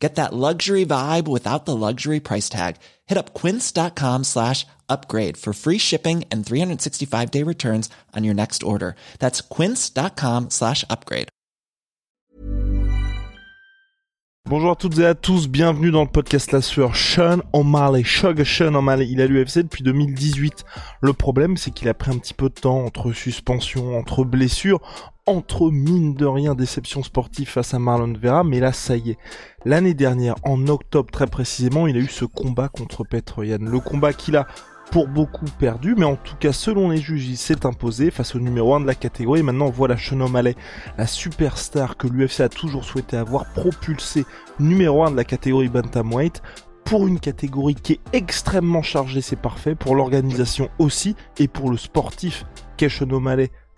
Get that luxury vibe without the luxury price tag. Hit up quince.com slash upgrade for free shipping and 365 day returns on your next order. That's quince.com slash upgrade. Bonjour à toutes et à tous, bienvenue dans le podcast La Sueur. Sean O'Malley, Shug Sean O'Malley, il a l'UFC depuis 2018. Le problème, c'est qu'il a pris un petit peu de temps entre suspension, entre blessures, entre mine de rien déception sportive face à Marlon Vera, mais là ça y est. L'année dernière, en octobre très précisément, il a eu ce combat contre Petroyan. Le combat qu'il a pour beaucoup perdu, mais en tout cas selon les juges il s'est imposé face au numéro 1 de la catégorie. maintenant voilà Sean O'Malley, la superstar que l'UFC a toujours souhaité avoir, propulsé numéro 1 de la catégorie Bantamweight pour une catégorie qui est extrêmement chargée, c'est parfait, pour l'organisation aussi, et pour le sportif qu'est Sean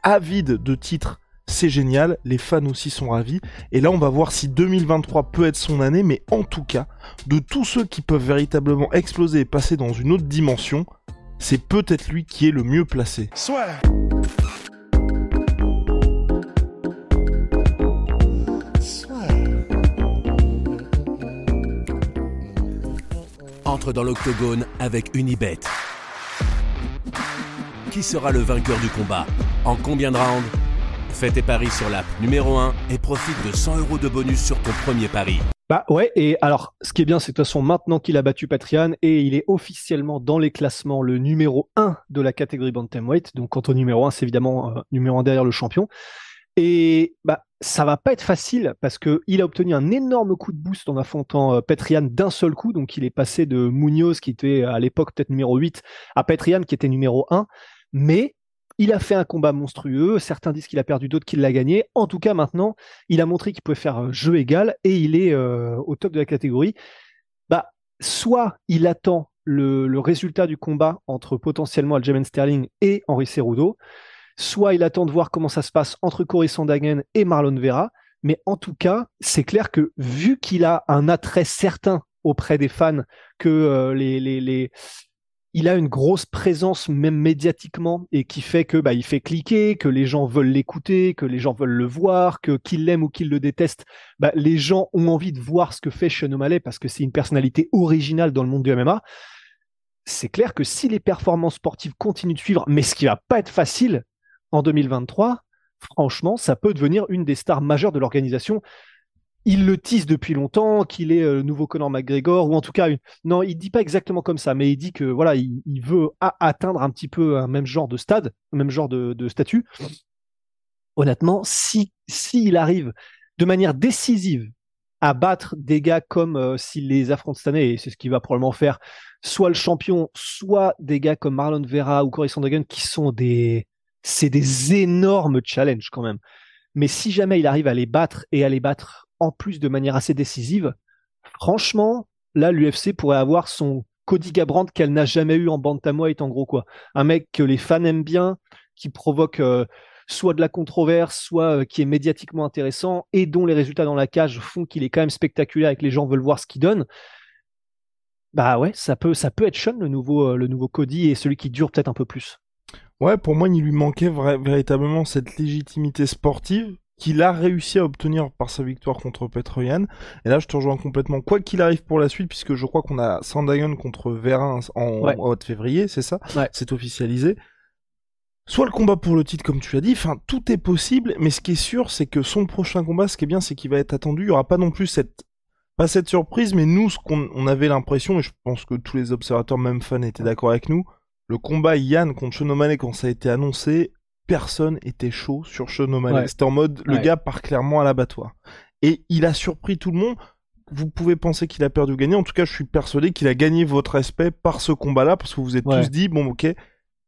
avide de titres c'est génial, les fans aussi sont ravis, et là on va voir si 2023 peut être son année, mais en tout cas, de tous ceux qui peuvent véritablement exploser et passer dans une autre dimension, c'est peut-être lui qui est le mieux placé. Soit. Entre dans l'octogone avec Unibet. Qui sera le vainqueur du combat? En combien de rounds? Fais tes paris sur l'app numéro 1 et profite de 100 euros de bonus sur ton premier pari. Bah ouais, et alors ce qui est bien, c'est de toute façon, maintenant qu'il a battu Patrian et il est officiellement dans les classements le numéro 1 de la catégorie Bantamweight. Donc, quant au numéro 1, c'est évidemment euh, numéro 1 derrière le champion. Et bah, ça va pas être facile parce qu'il a obtenu un énorme coup de boost en affrontant euh, d'un seul coup. Donc, il est passé de Munoz, qui était à l'époque peut-être numéro 8, à Petrian, qui était numéro 1. Mais il a fait un combat monstrueux. Certains disent qu'il a perdu, d'autres qu'il l'a gagné. En tout cas, maintenant, il a montré qu'il pouvait faire jeu égal et il est euh, au top de la catégorie. Bah, soit il attend le, résultat du combat entre potentiellement Aljamain Sterling et Henri Cerudo, soit il attend de voir comment ça se passe entre Cory Sandhagen et Marlon Vera. Mais en tout cas, c'est clair que vu qu'il a un attrait certain auprès des fans, que euh, les, il a une grosse présence même médiatiquement et qui fait que bah, il fait cliquer, que les gens veulent l'écouter, que les gens veulent le voir, que qu'ils l'aiment ou qu'ils le détestent, bah, les gens ont envie de voir ce que fait Sean O'Malley parce que c'est une personnalité originale dans le monde du MMA. C'est clair que si les performances sportives continuent de suivre, mais ce qui va pas être facile en 2023, franchement, ça peut devenir une des stars majeures de l'organisation il le tisse depuis longtemps, qu'il est euh, le nouveau Conor McGregor, ou en tout cas, non, il dit pas exactement comme ça, mais il dit que voilà, il, veut atteindre un petit peu un même genre de stade, un même genre de, statut. Honnêtement, si s'il arrive de manière décisive à battre des gars comme euh, s'il les affronte cette année, et c'est ce qu'il va probablement faire, soit le champion, soit des gars comme Marlon Vera ou Corey Sandhagen, qui sont des, c'est des énormes challenges quand même. Mais si jamais il arrive à les battre et à les battre en plus de manière assez décisive, franchement, là, l'UFC pourrait avoir son Cody Gabrand qu'elle n'a jamais eu en bantamweight, en gros, quoi. Un mec que les fans aiment bien, qui provoque euh, soit de la controverse, soit euh, qui est médiatiquement intéressant et dont les résultats dans la cage font qu'il est quand même spectaculaire et que les gens veulent voir ce qu'il donne. Bah ouais, ça peut, ça peut être Sean, le nouveau, euh, le nouveau Cody, et celui qui dure peut-être un peu plus. Ouais, pour moi, il lui manquait véritablement cette légitimité sportive qu'il a réussi à obtenir par sa victoire contre Petroyan. Et là, je te rejoins complètement. Quoi qu'il arrive pour la suite, puisque je crois qu'on a Sandayon contre Verin en, mois de février, c'est ça? C'est officialisé. Soit le combat pour le titre, comme tu as dit, enfin, tout est possible, mais ce qui est sûr, c'est que son prochain combat, ce qui est bien, c'est qu'il va être attendu. Il n'y aura pas non plus cette, pas cette surprise, mais nous, ce qu'on on avait l'impression, et je pense que tous les observateurs, même fans, étaient d'accord avec nous, le combat Yann contre Shonomane, quand ça a été annoncé, personne était chaud sur Sean O'Malley. C'était en mode, le gars part clairement à l'abattoir. Et il a surpris tout le monde. Vous pouvez penser qu'il a perdu ou gagné. En tout cas, je suis persuadé qu'il a gagné votre respect par ce combat-là, parce que vous vous êtes tous dit, bon, ok,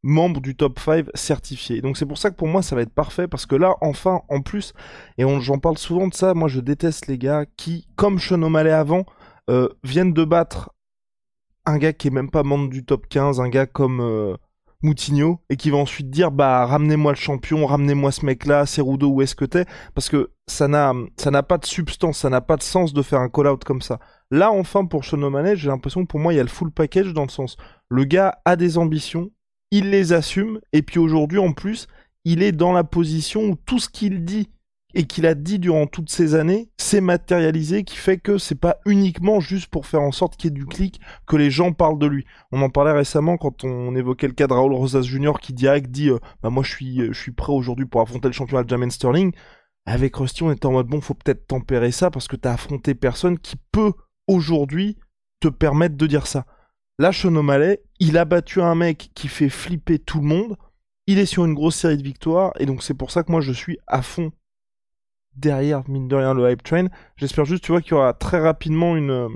membre du top 5 certifié. Donc c'est pour ça que pour moi, ça va être parfait, parce que là, enfin, en plus, et j'en parle souvent de ça, moi je déteste les gars qui, comme Sean O'Malley avant, euh, viennent de battre un gars qui est même pas membre du top 15, un gars comme... Euh, Moutinho et qui va ensuite dire bah ramenez-moi le champion, ramenez-moi ce mec-là, Cerudo où est-ce que t'es? Parce que ça n'a ça n'a pas de substance, ça n'a pas de sens de faire un call-out comme ça. Là enfin pour Sean j'ai l'impression que pour moi il y a le full package dans le sens le gars a des ambitions, il les assume et puis aujourd'hui en plus il est dans la position où tout ce qu'il dit et qu'il a dit durant toutes ces années s'est matérialisé, qui fait que c'est pas uniquement juste pour faire en sorte qu'il y ait du clic que les gens parlent de lui. On en parlait récemment quand on évoquait le cas de Raoul Rosas Jr. qui direct dit euh, bah moi je suis je suis prêt aujourd'hui pour affronter le champion Aljamain Sterling. Avec Rusty on était en mode bon faut peut-être tempérer ça parce que t'as affronté personne qui peut aujourd'hui te permettre de dire ça. Là Sean O'Malley, il a battu un mec qui fait flipper tout le monde. Il est sur une grosse série de victoires et donc c'est pour ça que moi je suis à fond derrière, mine de rien, le hype train. J'espère juste, tu vois, qu'il y aura très rapidement une, euh,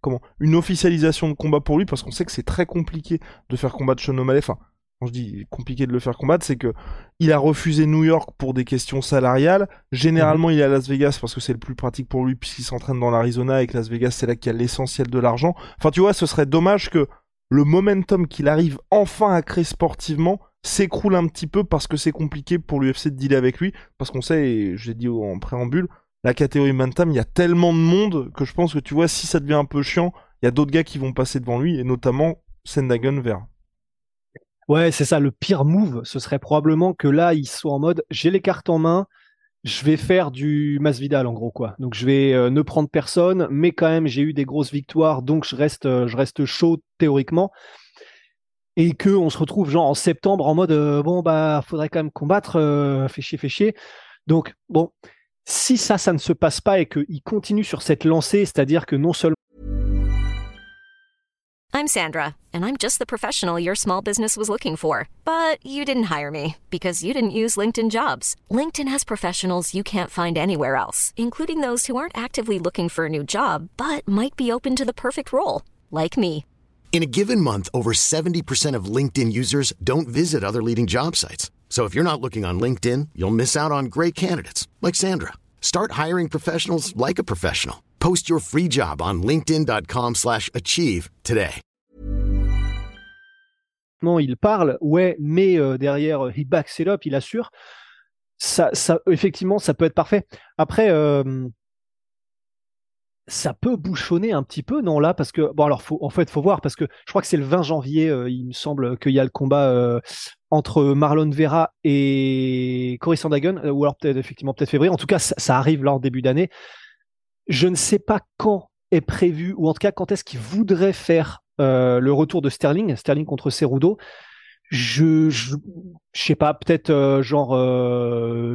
comment, une officialisation de combat pour lui, parce qu'on sait que c'est très compliqué de faire combattre Sean O'Malley. Enfin, quand je dis compliqué de le faire combattre, c'est que il a refusé New York pour des questions salariales. Généralement, il est à Las Vegas parce que c'est le plus pratique pour lui, puisqu'il s'entraîne dans l'Arizona et que Las Vegas, c'est là qu'il y a l'essentiel de l'argent. Enfin, tu vois, ce serait dommage que le momentum qu'il arrive enfin à créer sportivement s'écroule un petit peu parce que c'est compliqué pour l'UFC de dealer avec lui. Parce qu'on sait, et j'ai dit en préambule, la catégorie Bantam, il y a tellement de monde que je pense que tu vois, si ça devient un peu chiant, il y a d'autres gars qui vont passer devant lui, et notamment Sendagun vers. Ouais, c'est ça. Le pire move, ce serait probablement que là, il soit en mode j'ai les cartes en main, je vais faire du Masvidal en gros quoi. Donc je vais euh, ne prendre personne, mais quand même j'ai eu des grosses victoires, donc je reste, euh, je reste chaud théoriquement et que on se retrouve genre en septembre en mode euh, bon bah faudrait quand même combattre, euh, fait chier, fait chier. Donc bon, si ça, ça ne se passe pas et qu'il continue sur cette lancée, c'est-à-dire que non seulement I'm Sandra, and I'm just the professional your small business was looking for. But you didn't hire me because you didn't use LinkedIn jobs. LinkedIn has professionals you can't find anywhere else, including those who aren't actively looking for a new job, but might be open to the perfect role, like me. In a given month, over 70% of LinkedIn users don't visit other leading job sites. So if you're not looking on LinkedIn, you'll miss out on great candidates like Sandra. Start hiring professionals like a professional. Post your free job on linkedin.com/achieve today. Non, il parle, ouais, mais euh, derrière, euh, he backs it up, il assure. Ça, ça, effectivement, ça peut être parfait. Après, euh, ça peut bouchonner un petit peu, non là Parce que bon, alors faut, en fait, faut voir parce que je crois que c'est le 20 janvier, euh, il me semble qu'il y a le combat euh, entre Marlon Vera et Cory Sandhagen, euh, ou alors peut-être effectivement peut-être février. En tout cas, ça, arrive là en début d'année. Je ne sais pas quand est prévu, ou en tout cas quand est-ce qu'il voudrait faire le retour de Sterling, Sterling contre Cerudo. Je, je, je sais pas, peut-être genre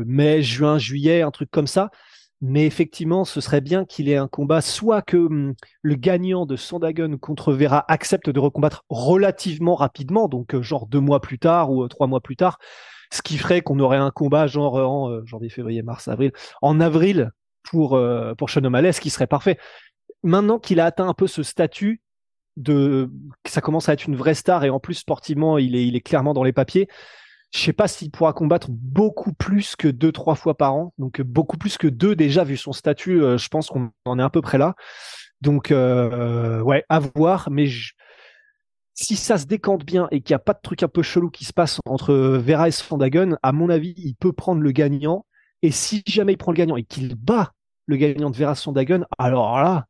mai, juin, juillet, un truc comme ça. Mais effectivement, ce serait bien qu'il ait un combat, soit que hum, le gagnant de Sandagen contre Vera accepte de recombattre relativement rapidement, donc euh, genre deux mois plus tard ou euh, trois mois plus tard, ce qui ferait qu'on aurait un combat genre en euh, janvier, février, mars, avril, en avril pour pour Sean O'Malley, ce qui serait parfait. Maintenant qu'il a atteint un peu ce statut de, ça commence à être une vraie star et en plus sportivement, il est il est clairement dans les papiers. Je sais pas s'il pourra combattre beaucoup plus que deux, trois fois par an. Donc beaucoup plus que deux déjà, vu son statut, euh, je pense qu'on en est à peu près là. Donc euh, ouais, à voir. Mais si ça se décante bien et qu'il n'y a pas de truc un peu chelou qui se passe entre Vera et à mon avis, il peut prendre le gagnant. Et si jamais il prend le gagnant et qu'il bat le gagnant de Vera Sfandagen, alors là,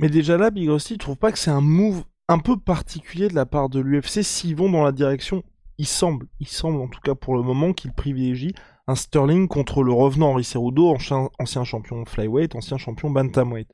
mais déjà là, Big Rusty, tu trouves pas que c'est un move un peu particulier de la part de l'UFC s'ils vont dans la direction, il semble, il semble en tout cas pour le moment qu'ils privilégient un Sterling contre le revenant Henri Cerudo, ancien, champion flyweight, ancien champion bantamweight.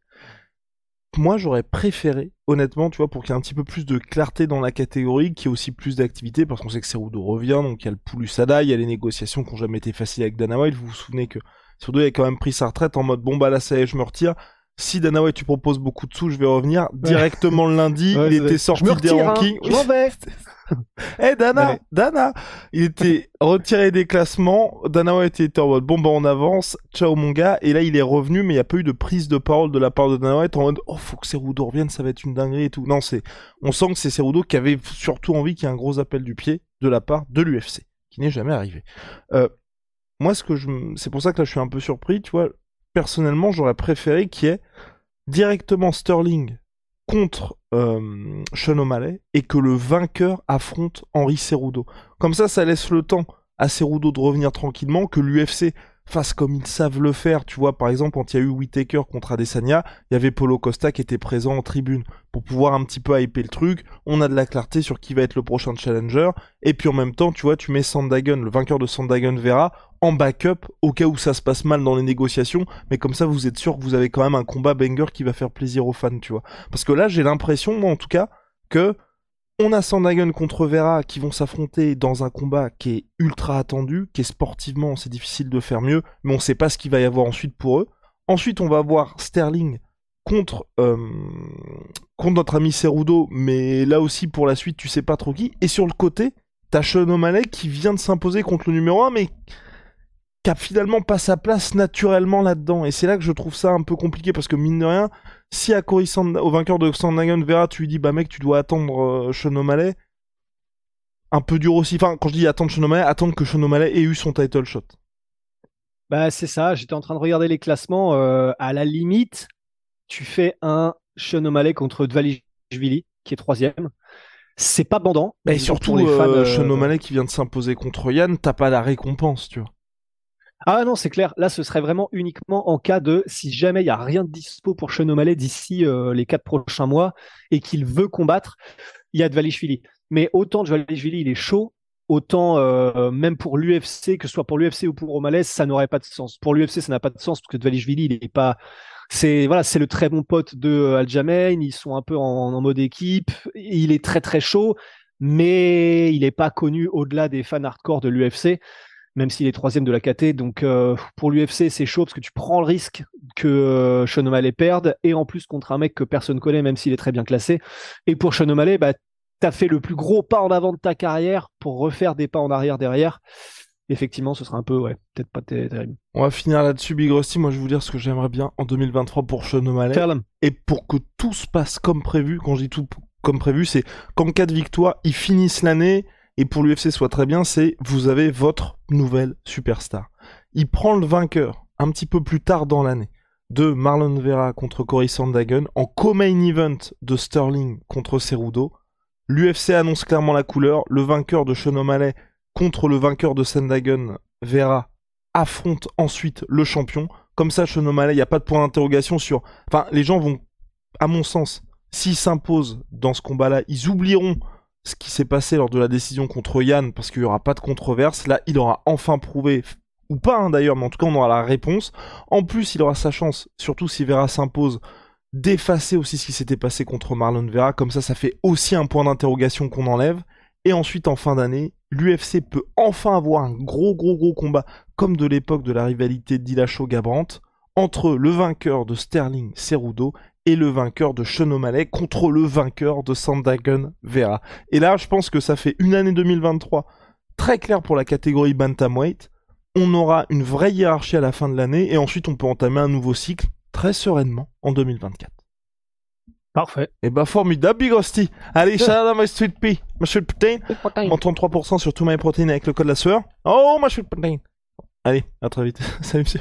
Moi, j'aurais préféré, honnêtement, tu vois, pour qu'il y ait un petit peu plus de clarté dans la catégorie, qu'il y ait aussi plus d'activité, parce qu'on sait que Cerudo revient, donc il y a le Poulusada, il y a les négociations qui n'ont jamais été faciles avec Dana White. Vous vous souvenez que Cerudo avait quand même pris sa retraite en mode bon bah là ça y est, je me retire si Dana White tu proposes beaucoup de sous, je vais revenir directement le lundi. il était sorti des hein. rankings. je m'en vais. Eh Dana, Dana, il était retiré des classements. Dana White était en mode bon bah on avance, ciao mon gars. Et là il est revenu, mais il n'y a pas eu de prise de parole de la part de Dana White en mode oh faut que Cerudo revienne, ça va être une dinguerie et tout. Non c'est, on sent que c'est Cerudo qui avait surtout envie qu'il y ait un gros appel du pied de la part de l'UFC, qui n'est jamais arrivé. Euh, moi ce que je, c'est pour ça que là je suis un peu surpris, tu vois personnellement, j'aurais préféré qu'il y ait directement Sterling contre euh, Sean O'Malley et que le vainqueur affronte Henri Cerudo. Comme ça, ça laisse le temps à Cerudo de revenir tranquillement, que l'UFC fasse comme ils savent le faire. Tu vois, par exemple, quand il y a eu Whitaker contre Adesanya, il y avait Polo Costa qui était présent en tribune pour pouvoir un petit peu hyper le truc. On a de la clarté sur qui va être le prochain challenger. Et puis en même temps, tu vois, tu mets Sandagun, le vainqueur de Sandagun Vera, en backup au cas où ça se passe mal dans les négociations. Mais comme ça, vous êtes sûr que vous avez quand même un combat banger qui va faire plaisir aux fans, tu vois. Parce que là, j'ai l'impression, moi en tout cas, que on a Sandagun contre Vera qui vont s'affronter dans un combat qui est ultra attendu, qui est sportivement, c'est difficile de faire mieux, mais on sait pas ce qu'il va y avoir ensuite pour eux. Ensuite, on va voir Sterling contre, euh, contre notre ami Cerudo, mais là aussi pour la suite, tu sais pas trop qui. Et sur le côté, t'as Sean qui vient de s'imposer contre le numéro 1, mais qui a finalement pas sa place naturellement là-dedans. Et c'est là que je trouve ça un peu compliqué parce que mine de rien, si à Cory au vainqueur de Sandagon Vera, tu lui dis bah mec, tu dois attendre euh, Sean O'Malley, un peu dur aussi. Enfin, quand je dis attendre Sean O'Malley, attendre que Sean O'Malley ait eu son title shot. Bah c'est ça. J'étais en train de regarder les classements. Euh, à la limite, tu fais un Sean O'Malley contre Dvalishvili qui est troisième. C'est pas bandant. Mais surtout, les fans, euh, Sean O'Malley qui vient de s'imposer contre Yann, t'as pas la récompense, tu vois. Ah non, c'est clair. Là, ce serait vraiment uniquement en cas de si jamais il n'y a rien de dispo pour Sean d'ici euh, les quatre prochains mois et qu'il veut combattre, il y a Dvalishvili. Mais autant Dvalishvili, il est chaud, autant euh, même pour l'UFC, que ce soit pour l'UFC ou pour O'Malley, ça n'aurait pas de sens. Pour l'UFC, ça n'a pas de sens parce que Dvalishvili, il n'est pas. C'est voilà, c'est le très bon pote de euh, Aljamain. Ils sont un peu en mode équipe. Il est très très chaud, mais il n'est pas connu au-delà des fans hardcore de l'UFC même s'il est troisième de la KT. Donc euh, pour l'UFC, c'est chaud parce que tu prends le risque que euh, Sean O'Malley perde, et en plus contre un mec que personne connaît, même s'il est très bien classé. Et pour Sean O'Malley, bah, tu as fait le plus gros pas en avant de ta carrière pour refaire des pas en arrière derrière. Effectivement, ce sera un peu, ouais, peut-être pas terrible. On va finir là-dessus, Big Rusty. Moi, je vais vous dire ce que j'aimerais bien en 2023 pour Sean O'Malley. Et pour que tout se passe comme prévu, quand je dis tout comme prévu, c'est qu'en cas de victoire, ils finissent l'année et pour l'UFC soit très bien, c'est vous avez votre nouvelle superstar. Il prend le vainqueur un petit peu plus tard dans l'année de Marlon Vera contre Cory Sandhagen en co-main event de Sterling contre Cerudo. L'UFC annonce clairement la couleur. Le vainqueur de Sean contre le vainqueur de Sandhagen, Vera, affronte ensuite le champion. Comme ça, Sean O'Malley, il n'y a pas de point d'interrogation sur... Enfin, les gens vont, à mon sens, s'ils s'imposent dans ce combat-là, ils oublieront ce qui s'est passé lors de la décision contre Yann, parce qu'il n'y aura pas de controverse. Là, il aura enfin prouvé, ou pas hein, d'ailleurs, mais en tout cas, on aura la réponse. En plus, il aura sa chance, surtout si Vera s'impose, d'effacer aussi ce qui s'était passé contre Marlon Vera. Comme ça, ça fait aussi un point d'interrogation qu'on enlève. Et ensuite, en fin d'année, l'UFC peut enfin avoir un gros, gros, gros combat, comme de l'époque de la rivalité Dillashaw-Gabrant, entre le vainqueur de Sterling Cerudo et le vainqueur de Sean O'Malley contre le vainqueur de Sandagun Vera. Et là, je pense que ça fait une année 2023 très claire pour la catégorie Bantamweight. On aura une vraie hiérarchie à la fin de l'année et ensuite on peut entamer un nouveau cycle très sereinement en 2024. Parfait. Et eh bah formidable Big Rusty. Allez, shout out à my sweet pea, my sweet protein. Mon 33% sur tout my protein avec le code la sueur. Oh, my sweet protein. Allez, à très vite. Salut monsieur.